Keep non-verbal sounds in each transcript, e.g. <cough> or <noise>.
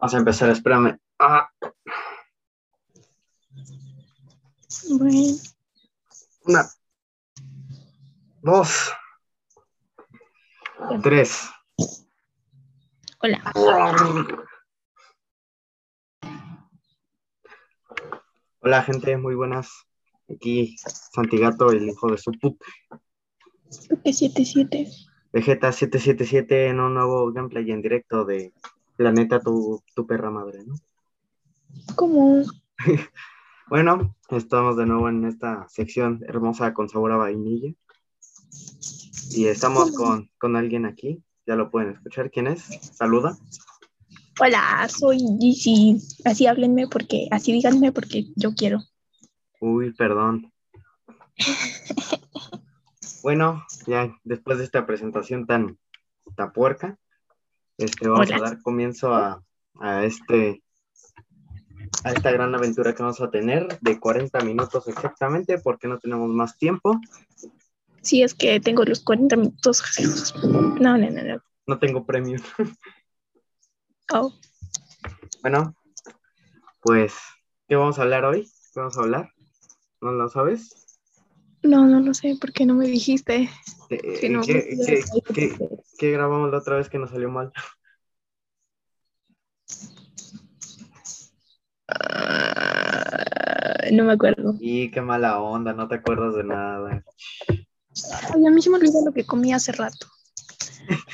Vamos a empezar, espérame. Ah. Bueno, Una, dos, tres. hola. Hola gente, muy buenas. Aquí Santigato, el hijo de su put. ¿Qué 77? Vegeta 777 en un nuevo gameplay en directo de Planeta tu, tu perra madre, ¿no? ¿Cómo? <laughs> Bueno, estamos de nuevo en esta sección hermosa con sabor a vainilla. Y estamos con, con alguien aquí, ya lo pueden escuchar. ¿Quién es? Saluda. Hola, soy Gigi. Así háblenme porque, así díganme porque yo quiero. Uy, perdón. <laughs> Bueno, ya después de esta presentación tan tapuerca, este, vamos Hola. a dar comienzo a, a este a esta gran aventura que vamos a tener de 40 minutos exactamente, porque no tenemos más tiempo. Si es que tengo los 40 minutos. No, no, no, no. No tengo premio. <laughs> Oh, Bueno, pues, ¿qué vamos a hablar hoy? ¿Qué vamos a hablar? ¿No lo sabes? No, no lo sé, ¿por qué no me dijiste? Eh, Que no, ¿qué, qué- qué- qué grabamos la otra vez que nos salió mal? Ah, no me acuerdo. Y qué mala onda, no te acuerdas de nada. Ay, a mí se me olvidó lo que comí hace rato.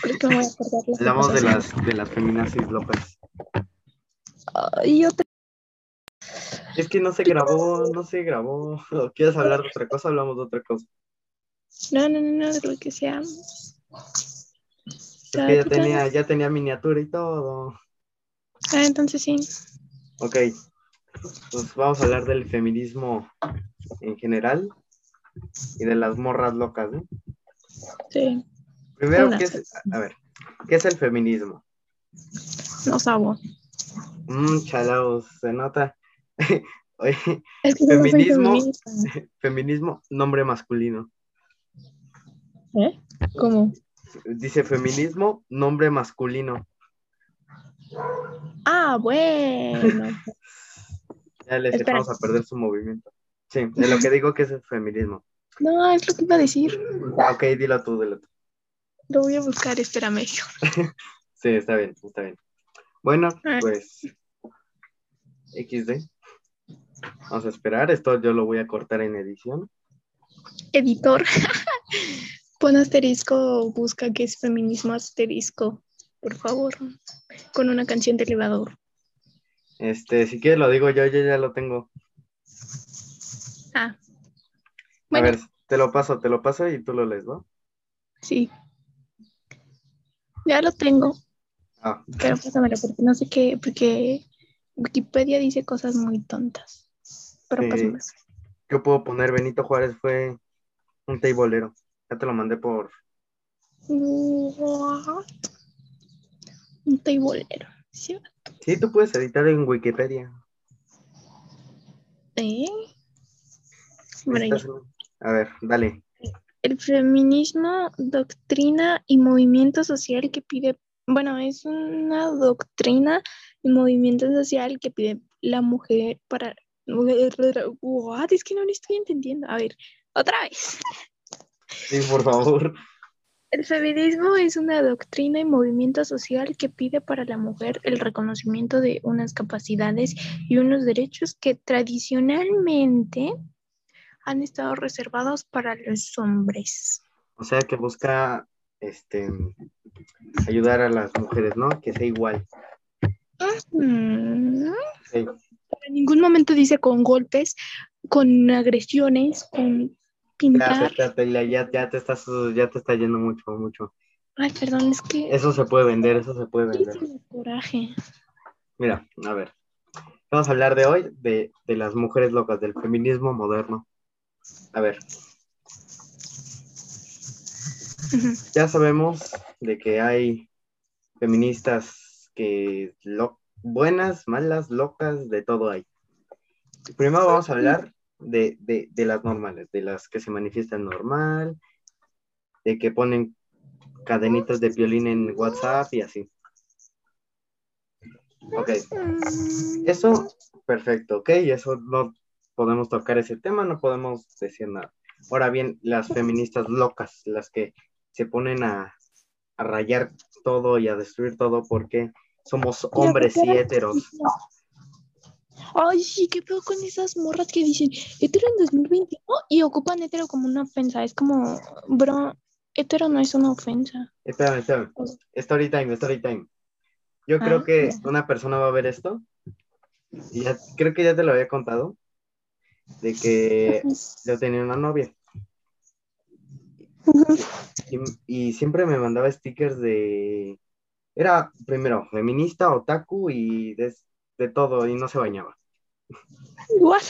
Creo que me voy a acordar. Hablamos de las, de las feminazis locas. Ay, yo te- Es que no se grabó, no se grabó. ¿O <laughs> ¿Quieres hablar de otra cosa? Hablamos de otra cosa. No, no, no, no, de lo que sea. Es que ya tenía, ya tenía miniatura y todo. Ah, entonces sí. Ok. Pues vamos a hablar del feminismo en general y de las morras locas, ¿no? Sí, Primero, Una. ¿qué es, a ver, ¿qué es el feminismo? no sabo. Mmm, chalaos, se nota. <laughs> Oye, Es que no Feminismo. <laughs> feminismo, nombre masculino. ¿Eh? ¿Cómo? Dice feminismo, nombre masculino. Ah, bueno. <laughs> Ya les Espera. a perder su movimiento. Sí, de lo que digo que es el feminismo. No, es lo que iba a decir. Ok, dilo tú, dilo tú. Lo voy a buscar, espérame. Sí, está bien, está bien. Bueno, Ah. pues XD. Vamos a esperar. Esto yo lo voy a cortar en edición. Editor. <laughs> Pon asterisco, busca qué es feminismo asterisco, por favor. Con una canción de elevador. Este, si quieres lo digo yo, yo ya lo tengo. Ah. A Bueno, ver, te lo paso, te lo paso y tú lo lees, ¿no? sí. Ya lo tengo, Ah, pero pásamelo porque no sé qué, porque Wikipedia dice cosas muy tontas. Pero Sí. pásamelo. ¿qué puedo poner? Benito Juárez fue un teibolero. Ya te lo mandé por. Un teibolero. ¿sí? Sí, tú puedes editar en Wikipedia. ¿Eh? Estás A ver, dale. El feminismo, doctrina y movimiento social que pide, bueno, es una doctrina y movimiento social que pide la mujer para... What? Es que no lo estoy entendiendo. A ver, otra vez. <laughs> Sí, por favor. El feminismo es una doctrina y movimiento social que pide para la mujer el reconocimiento de unas capacidades y unos derechos que tradicionalmente han estado reservados para los hombres. O sea que busca este ayudar a las mujeres, ¿no? Que sea igual. Mm, Sí. En ningún momento dice con golpes, con agresiones, con pintar. ya, ya, ya te estás, ya te está yendo mucho, mucho. Ay, perdón, es que Eso se puede vender, eso se puede vender. Tengo coraje. Mira, a ver. Vamos a hablar de hoy de, de las mujeres locas, del feminismo moderno. A ver, ya sabemos de que hay feministas que lo, buenas, malas, locas, de todo hay. Primero vamos a hablar de, de, de las normales, de las que se manifiestan normal, de que ponen cadenitas de violín en WhatsApp y así. Ok. Eso, perfecto, ok. Eso no podemos tocar ese tema, no podemos decir nada. Ahora bien, las feministas locas, las que se ponen a, a rayar todo y a destruir todo porque somos hombres y heteros. Ay, sí, qué pedo con esas morras que dicen hetero en 2021 y ocupan hetero como una ofensa. Es como, bro, hetero no es una ofensa. Espérame, espérame. Story time, story time. Yo creo Ah, que una persona va a ver esto. Y ya, creo que ya te lo había contado. De que yo tenía una novia. Y, y siempre me mandaba stickers de. Era primero feminista, otaku y de, de todo, y no se bañaba. What?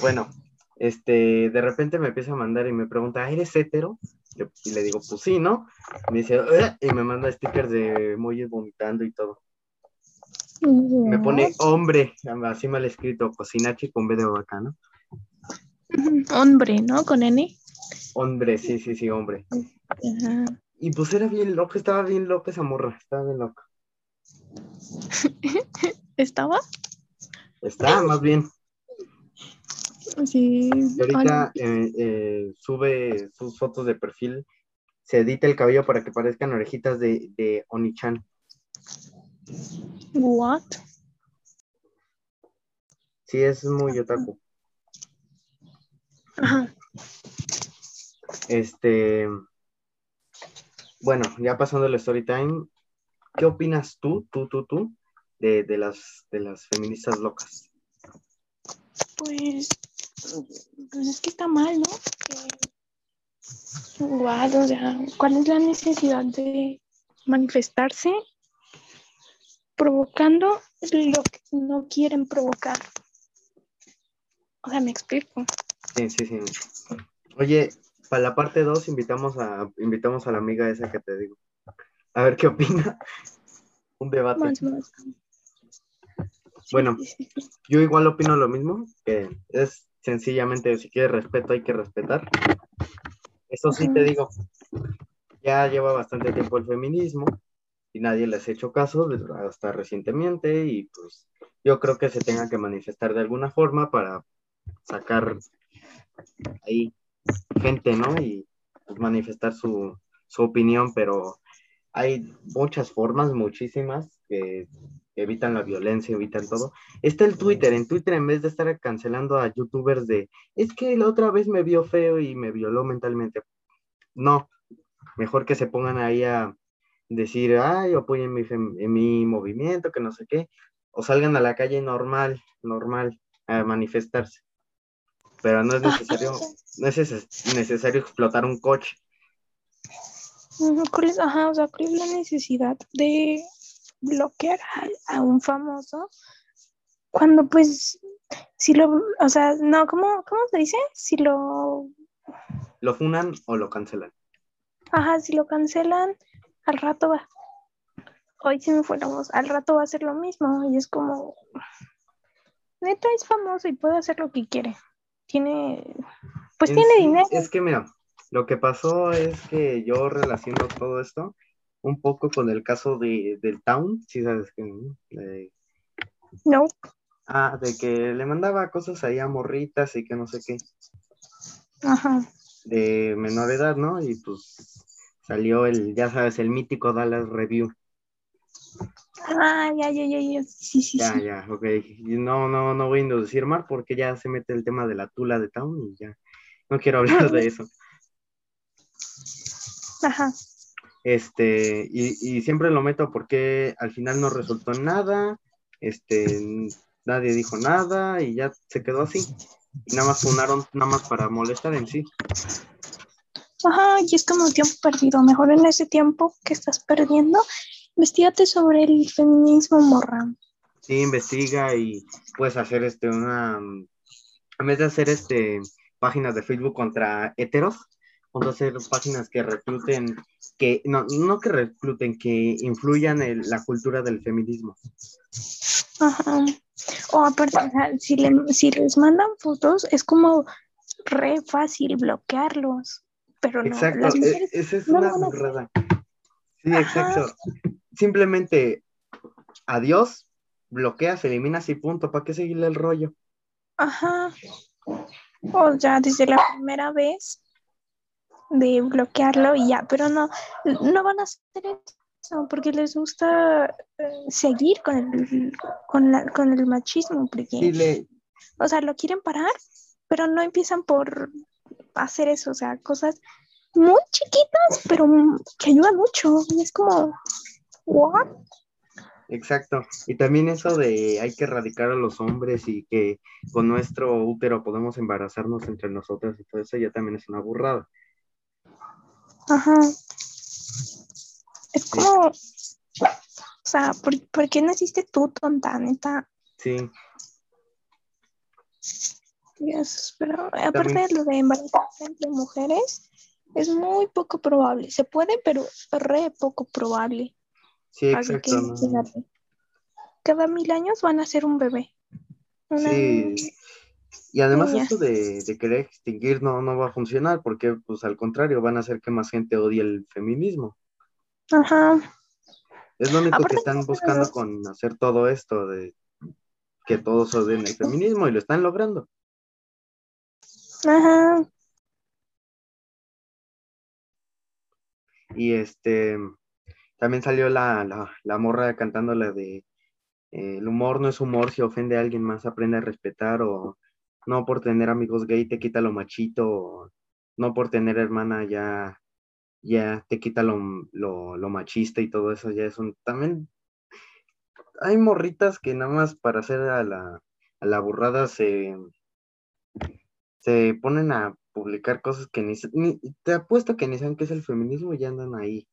Bueno, este, de repente me empieza a mandar y me pregunta, ¿eres hetero? Y le- digo, pues sí, ¿no? Me dice, y me manda stickers de emojis vomitando y todo. Me pone hombre, así mal escrito, cocinachi con B de vaca, ¿no? Hombre, ¿no? Con N. Hombre, sí, sí, sí, hombre. Ajá. Y pues era bien loco, estaba bien loca esa morra, estaba bien loca. <laughs> ¿Estaba? Está más bien. Sí. Y ahorita eh, eh, sube sus fotos de perfil, se edita el cabello para que parezcan orejitas de, de Oni-chan. What? Sí, es muy otaku. Ajá. Este, bueno, ya pasando el story time, ¿qué opinas tú, tú, tú, tú, de, de las, de las feministas locas? Pues, pues es que está mal, ¿no? Que- What, o sea, ¿cuál es la necesidad de manifestarse provocando lo que no quieren provocar? O sea, me explico. Sí, sí, sí. Oye, para la parte 2 invitamos a, invitamos a la amiga esa que te digo. A ver qué opina. <laughs> Un debate. Más, más. Bueno. Yo igual opino lo mismo, que es sencillamente, si quieres respeto, hay que respetar. Eso sí te digo, ya lleva bastante tiempo el feminismo y nadie les ha hecho caso hasta recientemente y pues yo creo que se tenga que manifestar de alguna forma para sacar ahí gente, ¿no? Y pues, manifestar su, su opinión, pero hay muchas formas, muchísimas, que evitan la violencia, evitan todo. Está el Twitter, en Twitter en vez de estar cancelando a youtubers de, es que la otra vez me vio feo y me violó mentalmente. No, mejor que se pongan ahí a decir, ay, apoyen mi, en mi movimiento, que no sé qué, o salgan a la calle normal, normal, a manifestarse. Pero no es necesario, no es neces- necesario explotar un coche. Ujú, ¿Cuál es, ajá, o sea, cuál es la necesidad de bloquear a, a un famoso cuando pues si lo, o sea, no, ¿cómo, cómo se dice? Si lo, Lo funan o lo cancelan. ajá, si lo cancelan, al rato va. Hoy se me voz, al rato va a ser lo mismo y es como, neta es famoso y puede hacer lo que quiere. Tiene, pues En tiene dinero. Es que mira, lo que pasó es que yo relaciono todo esto un poco con el caso de, del Town, si sabes que. De- No, ah, de que le mandaba cosas ahí a morritas y que no sé qué, ajá. de menor edad, ¿no? Y pues salió el, ya sabes, el mítico Dallas Review. Ah, ya, ya, ya, ya, sí, sí, Ya, sí. ya, ok. No, no, no voy a inducir más porque ya se mete el tema de la tula de Town y ya no quiero hablar de eso. Ajá. Este, y, y siempre lo meto porque al final no resultó en nada, este, nadie dijo nada y ya se quedó así. Y nada más funaron, nada más para molestar en sí. Ajá, y es como tiempo perdido. Mejor en ese tiempo que estás perdiendo, investigate sobre el feminismo morra. Sí, investiga y puedes hacer este una, en vez de hacer este páginas de Facebook contra heteros, vamos a hacer páginas que recluten, que, no, no que recluten, que influyan en la cultura del feminismo. Ajá. O aparte, o sea, si, le- si les mandan fotos, es como re fácil bloquearlos. Pero no, Exacto, las e- mujeres. esa es no una burrada. Sí, Ajá. exacto. Simplemente adiós, bloqueas, eliminas y punto, ¿para qué seguirle el rollo? Ajá. O ya desde la primera vez de bloquearlo y ya, pero no, no van a hacer eso porque les gusta eh, seguir con el, con, la, con el machismo, porque, o sea, lo quieren parar, pero no empiezan por hacer eso, o sea, cosas muy chiquitas, pero que ayudan mucho. Y es como, ¿what? Exacto. Y también eso de hay que erradicar a los hombres y que con nuestro útero podemos embarazarnos entre nosotras y todo eso ya también es una burrada. Ajá. Es como, o sea, ¿por, qué naciste tú, tonta, neta? Sí. Dios, pero aparte de lo de embarazarse entre mujeres, es muy poco probable. Se puede, pero re poco probable. Sí, exacto. Cada mil años van a ser un bebé. Sí. Y además esto de, querer extinguir no, no va a funcionar porque, pues al contrario, van a hacer que más gente odie el feminismo. Ajá. Es lo único que están buscando con hacer todo esto de que todos odien el feminismo y lo están logrando. Ajá. Y este, también salió la, la, la morra cantándola de eh, el humor no es humor, si ofende a alguien más aprende a respetar o no por tener amigos gay te quita lo machito, o no por tener hermana ya, ya te quita lo, lo, machista y todo eso, ya es un, también hay morritas que nada más para hacer a la, a la burrada se, se ponen a publicar cosas que ni, ni, te apuesto que ni saben qué es el feminismo y ya andan ahí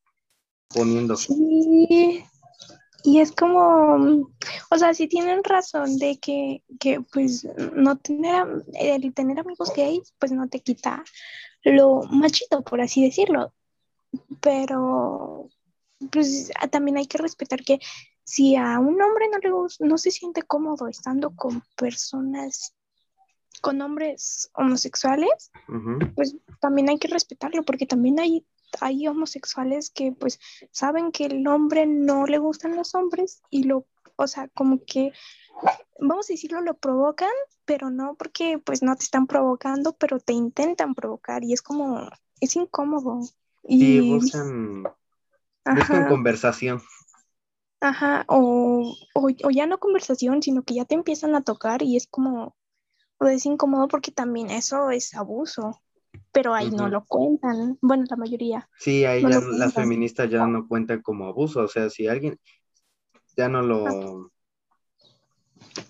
poniendo. Sí, y es como, o sea, si tienen razón de que, que pues no tener, el tener amigos gays, pues no te quita lo machito, por así decirlo. Pero, pues también hay que respetar que si a un hombre no le no se siente cómodo estando con personas con hombres homosexuales, pues también hay que respetarlo, porque también hay hay homosexuales que pues saben que el hombre no le gustan los hombres y lo, o sea, como que, vamos a decirlo, lo provocan, pero no porque pues no te están provocando, pero te intentan provocar y es como, es incómodo. Y buscan, buscan conversación. Ajá, o, o, o, ya no conversación, sino que ya te empiezan a tocar y es como, o es incómodo porque también eso es abuso pero ahí no lo cuentan, bueno, la mayoría. Sí, ahí ya las feministas ya no cuentan como abuso, o sea, si alguien ya no lo,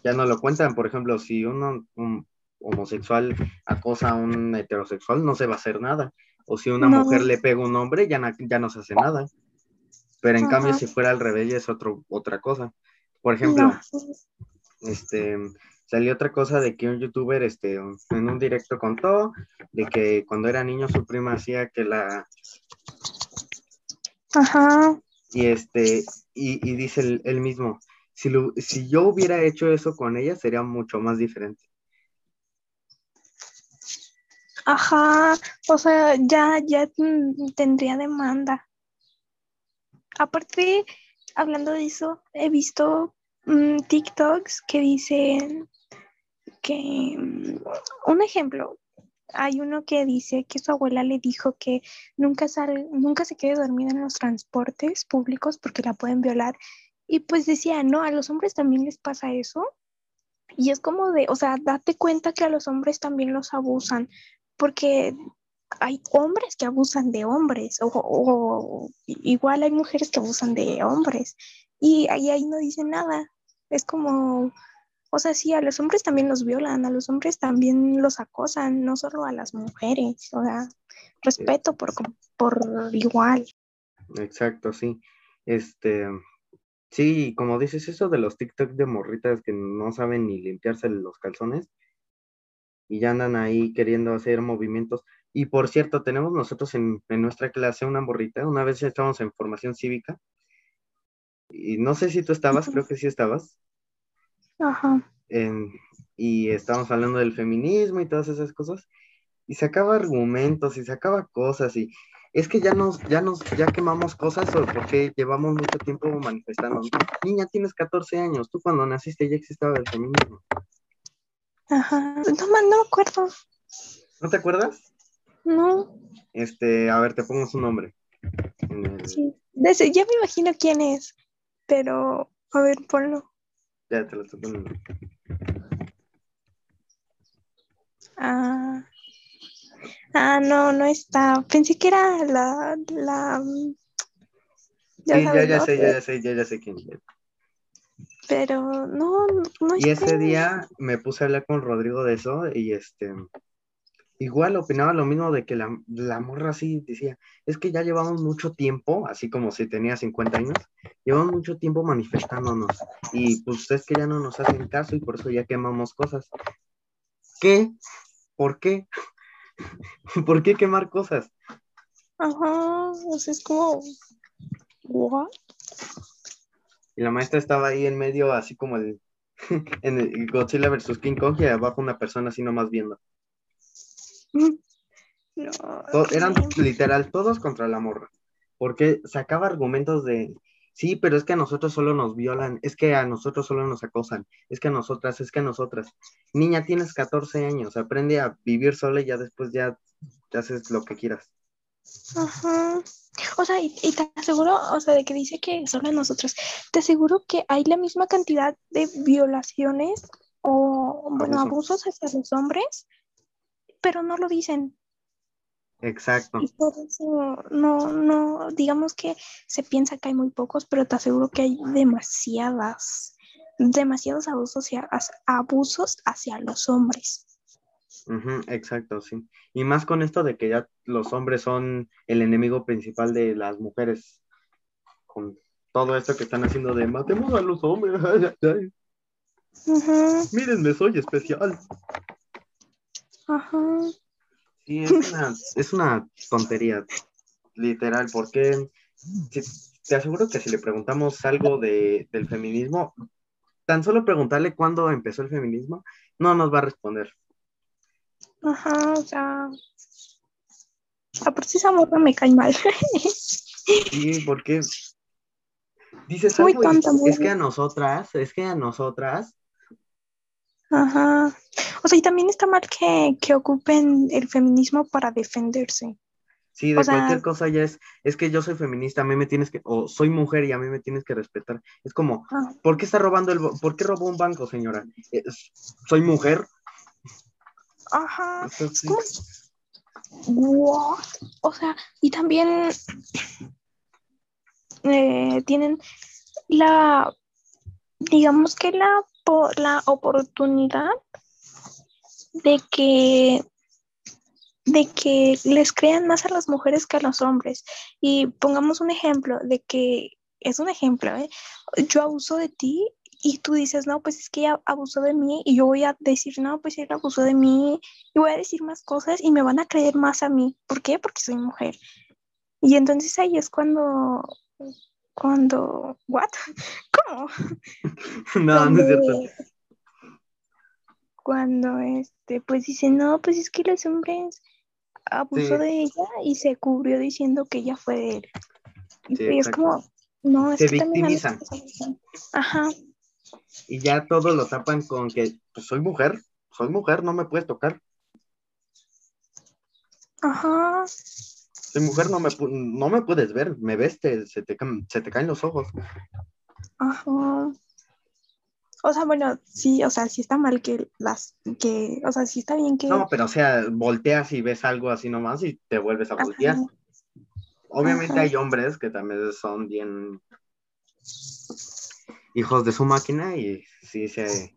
ya no lo cuentan, por ejemplo, si uno, un homosexual acosa a un heterosexual, no se va a hacer nada, o si una mujer le pega a un hombre, ya no, ya no se hace nada, pero en cambio si fuera al revés ya es otro, otra cosa. Por ejemplo, este, salió otra cosa de que un youtuber este, en un directo contó de que cuando era niño su prima hacía que la... Ajá. Y, este, y, dice él, mismo, si, si yo hubiera hecho eso con ella sería mucho más diferente. Ajá, o sea, ya, ya tendría demanda. Aparte, hablando de eso, he visto mm, TikToks que dicen que, mm, un ejemplo, hay uno que dice que su abuela le dijo que nunca, sal, nunca se quede dormida en los transportes públicos porque la pueden violar. Y pues decía, no, a los hombres también les pasa eso. Y es como de, o sea, date cuenta que a los hombres también los abusan, porque hay hombres que abusan de hombres, o, igual hay mujeres que abusan de hombres. Y ahí, ahí no dice nada. Es como, o sea, sí, a los hombres también los violan, a los hombres también los acosan, no solo a las mujeres. O sea, respeto por, por igual. Exacto, sí. Este, sí, como dices eso de los TikTok de morritas que no saben ni limpiarse los calzones y ya andan ahí queriendo hacer movimientos. Y por cierto, tenemos nosotros en, en nuestra clase una morrita, una vez estábamos en formación cívica y no sé si tú estabas, creo que sí estabas. Ajá. y estábamos hablando del feminismo y todas esas cosas, y sacaba argumentos y sacaba cosas, y es que ya nos, ya nos, ya quemamos cosas porque llevamos mucho tiempo manifestando. Niña, tienes 14 años, tú cuando naciste ya existaba el feminismo. Ajá, no, no me acuerdo. ¿No te acuerdas? No. Este, a ver, te pongo su nombre. Sí, ya me imagino quién es, pero a ver, ponlo. Ya te lo estoy poniendo. Ah. Ah, no, no está. Pensé que era la. la ya sí, ya, ya sé, ya, ya sé, ya, ya sé quién es. Pero no, no Y ese día me puse a hablar con Rodrigo de eso y este. Igual opinaba lo mismo de que la, la morra así decía, es que ya llevamos mucho tiempo, así como si tenía 50 años, llevamos mucho tiempo manifestándonos y pues es que ya no nos hacen caso y por eso ya quemamos cosas. ¿Qué? ¿Por qué? <laughs> ¿Por qué quemar cosas? Ajá, o sea, es como, ¿what? Y la maestra estaba ahí en medio, así como el, <laughs> en el Godzilla versus King Kong, y abajo una persona así nomás viendo. <laughs> No, eran literal todos contra la morra. Porque sacaba argumentos de, sí, pero es que a nosotros solo nos violan, es que a nosotros solo nos acosan, es que a nosotras, es que a nosotras. Niña, tienes 14 años, aprende a vivir sola y ya después ya, ya haces lo que quieras. Ajá. O sea, y, te aseguro, o sea, de que dice que solo a nosotros, te aseguro que hay la misma cantidad de violaciones o, bueno, abusos hacia los hombres, pero no lo dicen. Exacto. Y por eso no, no, digamos que se piensa que hay muy pocos, pero te aseguro que hay demasiadas, demasiados abusos hacia, abusos hacia los hombres exacto, sí. Y más con esto de que ya los hombres son el enemigo principal de las mujeres, con todo esto que están haciendo de matemos a los hombres. <laughs> Mírenme, soy especial. Ajá. Sí, es una, es una tontería, literal, porque te aseguro que si le preguntamos algo de, del feminismo, tan solo preguntarle cuándo empezó el feminismo, no nos va a responder. Ajá, o sea. A por si esa morra me cae mal. <laughs> sí, porque dices muy tonta, es que a nosotras, es que a nosotras. Ajá. O sea, y también está mal que, que ocupen el feminismo para defenderse. Sí, de cualquier cosa ya es, es que yo soy feminista, a mí me tienes que, o soy mujer y a mí me tienes que respetar. Es como, ah. ¿por qué está robando el, por qué robó un banco, señora? soy mujer, Ajá. O sea, y también eh, tienen la, digamos que la, la oportunidad de que de que les crean más a las mujeres que a los hombres. Y pongamos un ejemplo de que, es un ejemplo, ¿eh? yo abuso de ti y tú dices, no, pues es que ella abusó de mí y yo voy a decir, no, pues él abusó de mí y voy a decir más cosas y me van a creer más a mí. ¿Por qué? Porque soy mujer. Y entonces ahí es cuando, cuando, ¿what? ¿Cómo? <laughs> no, no es cierto. Cuando, este, pues dicen, no, pues es que los hombres abusó de ella y se cubrió diciendo que ella fue de él. y es como, no, es se que victimizan. Ajá, y ya todo lo tapan con que pues, soy mujer, soy mujer, no me puedes tocar. Ajá. Soy mujer, no me, no me puedes ver, me ves, se, te, se te caen los ojos. Ajá. O sea, bueno, sí, o sea, sí está mal que las, que, o sea, sí está bien que... No, pero o sea, volteas y ves algo así nomás y te vuelves a voltear. Obviamente hay hombres que también son bien hijos de su máquina y sí se...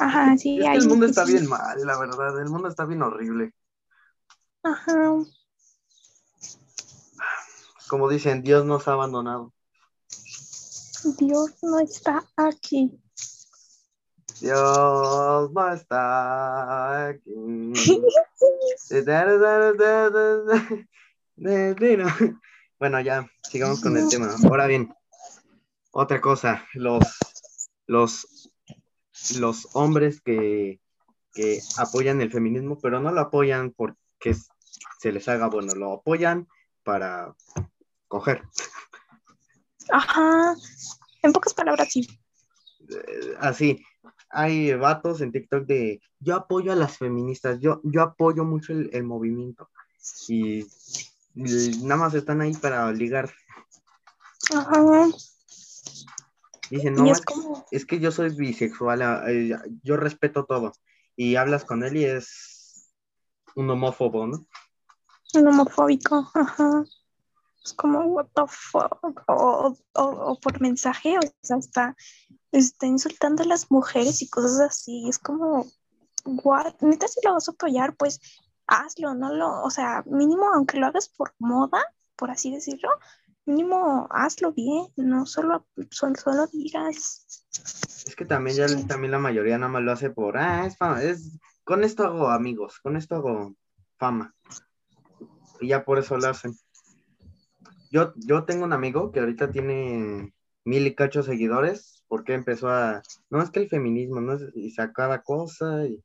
Ajá, sí. el mundo está bien mal, la verdad, el mundo está bien horrible. Ajá. Como dicen, Dios nos ha abandonado. Dios no está aquí. Dios no está aquí. <laughs> bueno, ya, sigamos con el tema. Ahora bien, otra cosa, los, los, los hombres que, apoyan el feminismo, pero no lo apoyan porque se les haga bueno, lo apoyan para coger. Ajá. En pocas palabras, sí. Eh, así, hay vatos en TikTok de yo apoyo a las feministas, yo, yo apoyo mucho el, movimiento. Y, nada más están ahí para ligar. Ajá. Dicen, no, es, que yo soy bisexual, ah, eh, yo respeto todo. Y hablas con él y es un homófobo, ¿no? Un homofóbico, ajá. Es como, what the fuck, o, o, por mensaje, o sea, está, está insultando a las mujeres y cosas así, es como, what, neta si lo vas a apoyar, pues hazlo, no lo, o sea, mínimo, aunque lo hagas por moda, por así decirlo, mínimo hazlo bien, no solo, solo, solo digas. Es que también ya también la mayoría nada más lo hace por, ah, es fama, es, con esto hago amigos, con esto hago fama. Y ya por eso lo hacen. Yo, yo tengo un amigo que ahorita tiene mil y cacho seguidores porque empezó a, no es que el feminismo, ¿no? Y sacaba cosa y,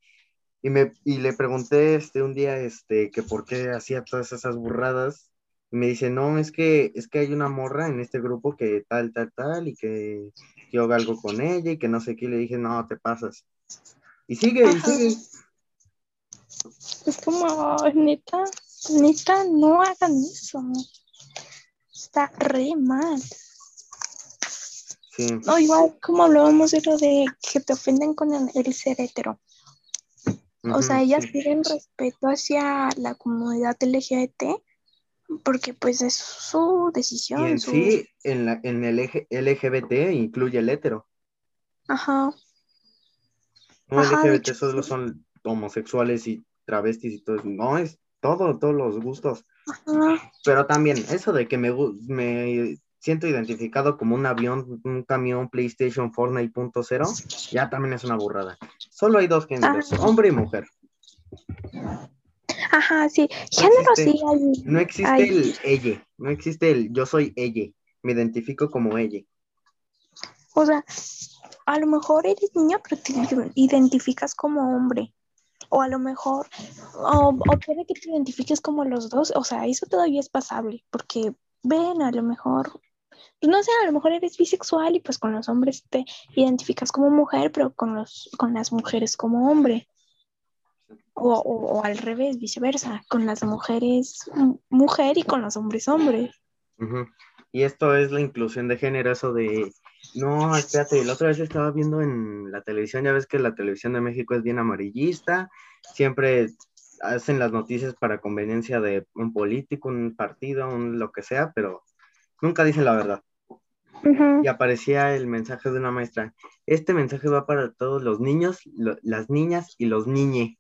y, me, y le pregunté este, un día este, que por qué hacía todas esas burradas. Y me dice, no, es que, es que hay una morra en este grupo que tal, tal, tal, y que yo hago algo con ella y que no sé qué. Y le dije, no, te pasas. Y sigue, y sigue. Es como, neta, neta, no hagan eso está re mal. Sí. No, igual como hablábamos de lo de que te ofenden con el, ser hetero. o sea, ellas tienen respeto hacia la comunidad LGBT porque pues es su decisión. Y en sí, en, la, en el LGBT incluye el hetero. Ajá. No, LGBT solo son homosexuales y travestis y todo eso. No, es todo, todos los gustos. Pero también eso de que me, me siento identificado como un avión, un camión PlayStation Fortnite.0, ya también es una burrada. Solo hay dos géneros, ah. hombre y mujer. Ajá, sí. Género sí hay. No existe el ella, no existe el yo soy ella, me identifico como ella. O sea, a lo mejor eres niña, pero te identificas como hombre o a lo mejor, o, puede que te identifiques como los dos, o sea, eso todavía es pasable, porque ven, a lo mejor, pues no sé, a lo mejor eres bisexual y pues con los hombres te identificas como mujer, pero con, los, con las mujeres como hombre. O, o, al revés, viceversa, con las mujeres mujer y con los hombres hombre. Y esto es la inclusión de género, eso de no, espérate, la otra vez estaba viendo en la televisión, ya ves que la televisión de México es bien amarillista, siempre hacen las noticias para conveniencia de un político, un partido, un lo que sea, pero nunca dicen la verdad. Y aparecía el mensaje de una maestra. Este mensaje va para todos los niños, las niñas y los niñe.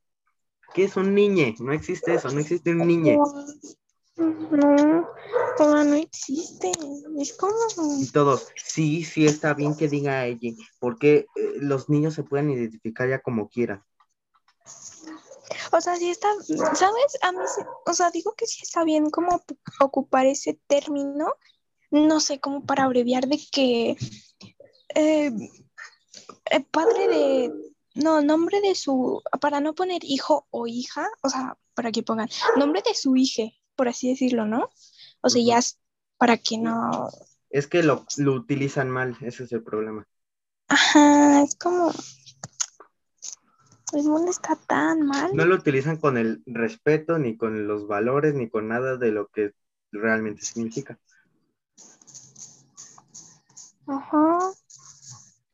¿Qué es un niñe? No existe eso, no existe un niñe. No, toda no existe. Es como. Y todos, sí, sí está bien que diga ella, porque eh, los niños se pueden identificar ya como quieran. O sea, sí está, ¿sabes? A mí, o sea, digo que sí está bien como ocupar ese término, no sé, como para abreviar de que eh, el padre de, no, nombre de su, para no poner hijo o hija, o sea, para que pongan nombre de su hija, por así decirlo, ¿no? O sea, ya es para que no... Es que lo, utilizan mal, ese es el problema. Ajá, es como... El mundo está tan mal. No lo utilizan con el respeto, ni con los valores, ni con nada de lo que realmente significa. Ajá.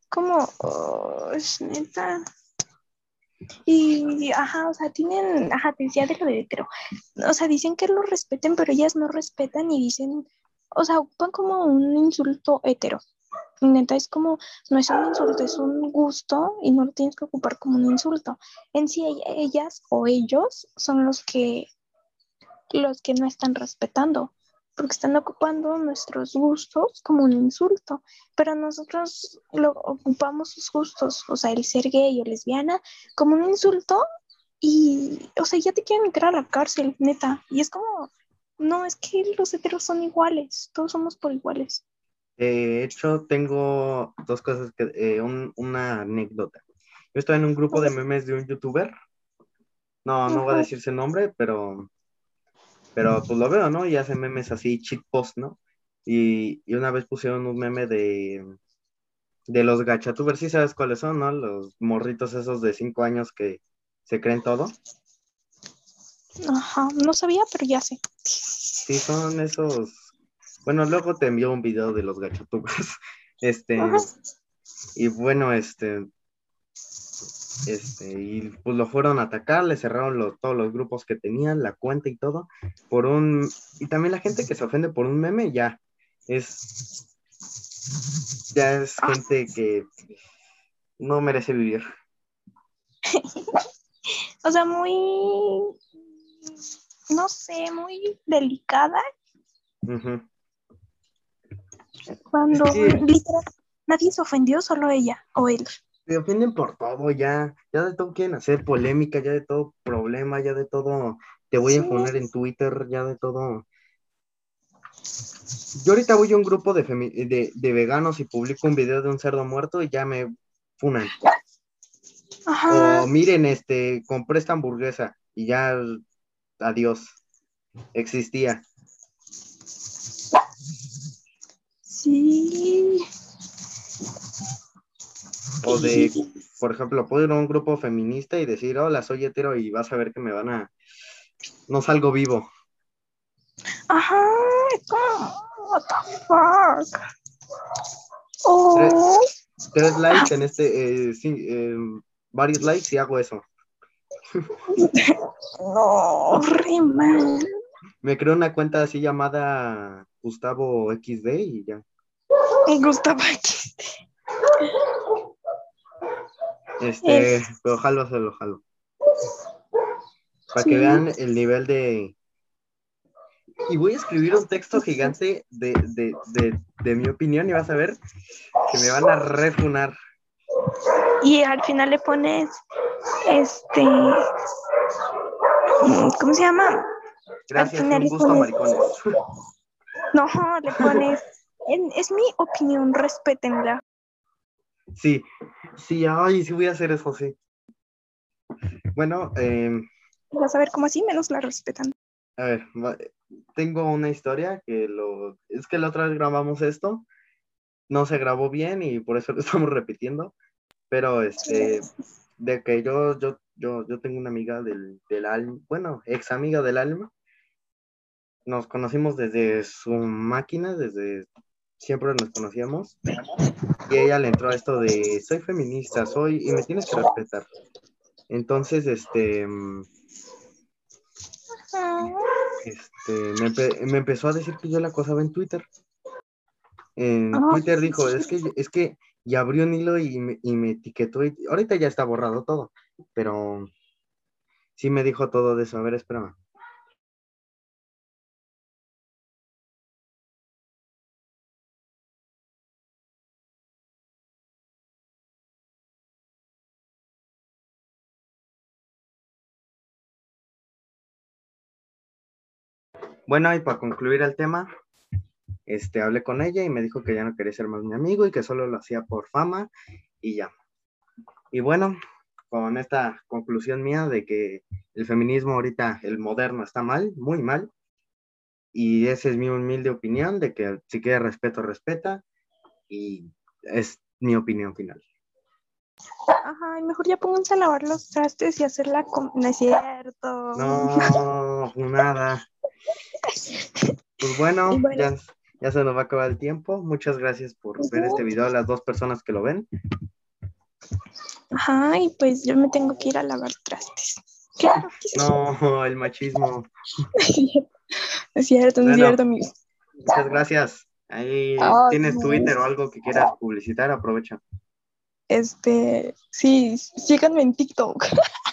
Como, oh, es neta. Y, ajá, o sea, tienen, ajá, te decía de lo de hetero. O sea, dicen que lo respeten, pero ellas no respetan y dicen, o sea, ocupan como un insulto hetero. Neta, es como, no es un insulto, es un gusto y no lo tienes que ocupar como un insulto. En sí, ellas o ellos son los que, los que no están respetando porque están ocupando nuestros gustos como un insulto, pero nosotros lo ocupamos sus gustos, o sea, el ser gay o lesbiana, como un insulto y, o sea, ya te quieren entrar a la cárcel, neta, y es como, no, es que los heteros son iguales, todos somos por iguales. De hecho, tengo dos cosas, que, eh, una anécdota. Yo estaba en un grupo de memes de un youtuber, no, no voy a decir su nombre, pero pero pues lo veo, ¿no? Y hacen memes así, cheat post, ¿no? Y, y una vez pusieron un meme de, de los gachatubers, sí sabes cuáles son, ¿no? Los morritos esos de cinco años que se creen todo. Ajá, no sabía, pero ya sé. Sí, son esos. Bueno, luego te envío un video de los gachatubers. <laughs> Este, Ajá. y bueno, este, este, y pues lo fueron a atacar, le cerraron los, todos los grupos que tenían, la cuenta y todo, por un, y también la gente que se ofende por un meme, ya, es, ya es gente que no merece vivir. <laughs> O sea, muy, no sé, muy delicada cuando literal nadie se ofendió, solo ella o él. Se ofenden por todo, ya, ya de todo quieren hacer polémica, ya de todo problema, ya de todo, te voy a Sí. poner en Twitter, ya de todo. Yo ahorita voy a un grupo de, de, de veganos y publico un video de un cerdo muerto y ya me funan. Ajá. O miren, este, compré esta hamburguesa y ya, adiós, existía. Sí. O de, <laughs> por ejemplo, puedo ir a un grupo feminista y decir, hola, soy hetero y vas a ver que me van a, no salgo vivo. Ajá. What the fuck. Oh. Tres likes en este, eh, sí, eh, varios likes y hago eso. <laughs> No, re mal. Me creo una cuenta así llamada Gustavo XD y ya. Gustaba aquí. Este, Es- pero jalo, se lo jalo. Para Sí. que vean el nivel de. Y voy a escribir un texto gigante de, de, de, de mi opinión y vas a ver que me van a refunar. Y al final le pones, este, ¿cómo se llama? Gracias, final un le gusto, pones- maricones. No, le pones, "En- es mi opinión, respétenla. Sí, sí, ay, sí voy a hacer eso, sí. Bueno, eh, Vas a ver cómo así menos la respetan. a ver, tengo una historia que lo... Es que la otra vez grabamos esto, no se grabó bien y por eso lo <laughs> estamos repitiendo, pero este, de que yo, yo, yo, yo tengo una amiga del, del alma, bueno, ex amiga del alma, nos conocimos desde su máquina, desde siempre nos conocíamos, y ella le entró a esto de, soy feminista, soy, y me tienes que respetar. Entonces, este, este, me, empe- me empezó a decir que yo la acosaba en Twitter. En Ah. Twitter dijo, es que, es que, y abrió un hilo y me, y me etiquetó, y ahorita ya está borrado todo, pero sí me dijo todo de eso. A ver, espérame. Bueno, y para concluir el tema, este, hablé con ella y me dijo que ya no quería ser más mi amigo y que solo lo hacía por fama y ya. Y bueno, con esta conclusión mía de que el feminismo ahorita, el moderno, está mal, muy mal, y esa es mi humilde opinión de que si quiere respeto, respeta, y es mi opinión final. Ajá, mejor ya pónganse a lavar los trastes y hacerla con... No es cierto. No, nada. Pues <laughs> bueno. Ya, ya se nos va a acabar el tiempo. Muchas gracias por ver este video a las dos personas que lo ven. Ajá, y pues yo me tengo que ir a lavar trastes. Claro. No, el machismo. <laughs> Es cierto, es Bueno. cierto, amigo. Muchas gracias. Ahí tienes. Twitter o algo que quieras publicitar, aprovecha. Este, sí, síganme en TikTok. <laughs>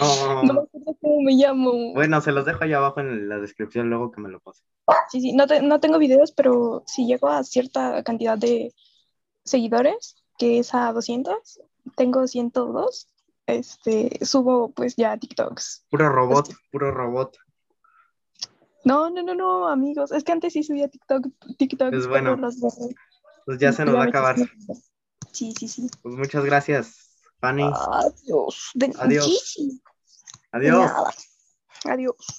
No, No me acuerdo cómo me llamo. Bueno, se los dejo ahí abajo en la descripción luego que me lo pase. Sí, sí, no, te- no tengo videos, pero si llego a cierta cantidad de seguidores, que es a 200, tengo 102, este, subo pues ya TikToks. Puro robot, puro robot. No, no, no, no, amigos, es que antes sí subía TikTok, TikToks, Pues bueno. los. Pues ya se nos va a acabar. Sí, sí, sí. Pues muchas gracias, Fanny. Adiós. Adiós. Adiós. nada. Adiós.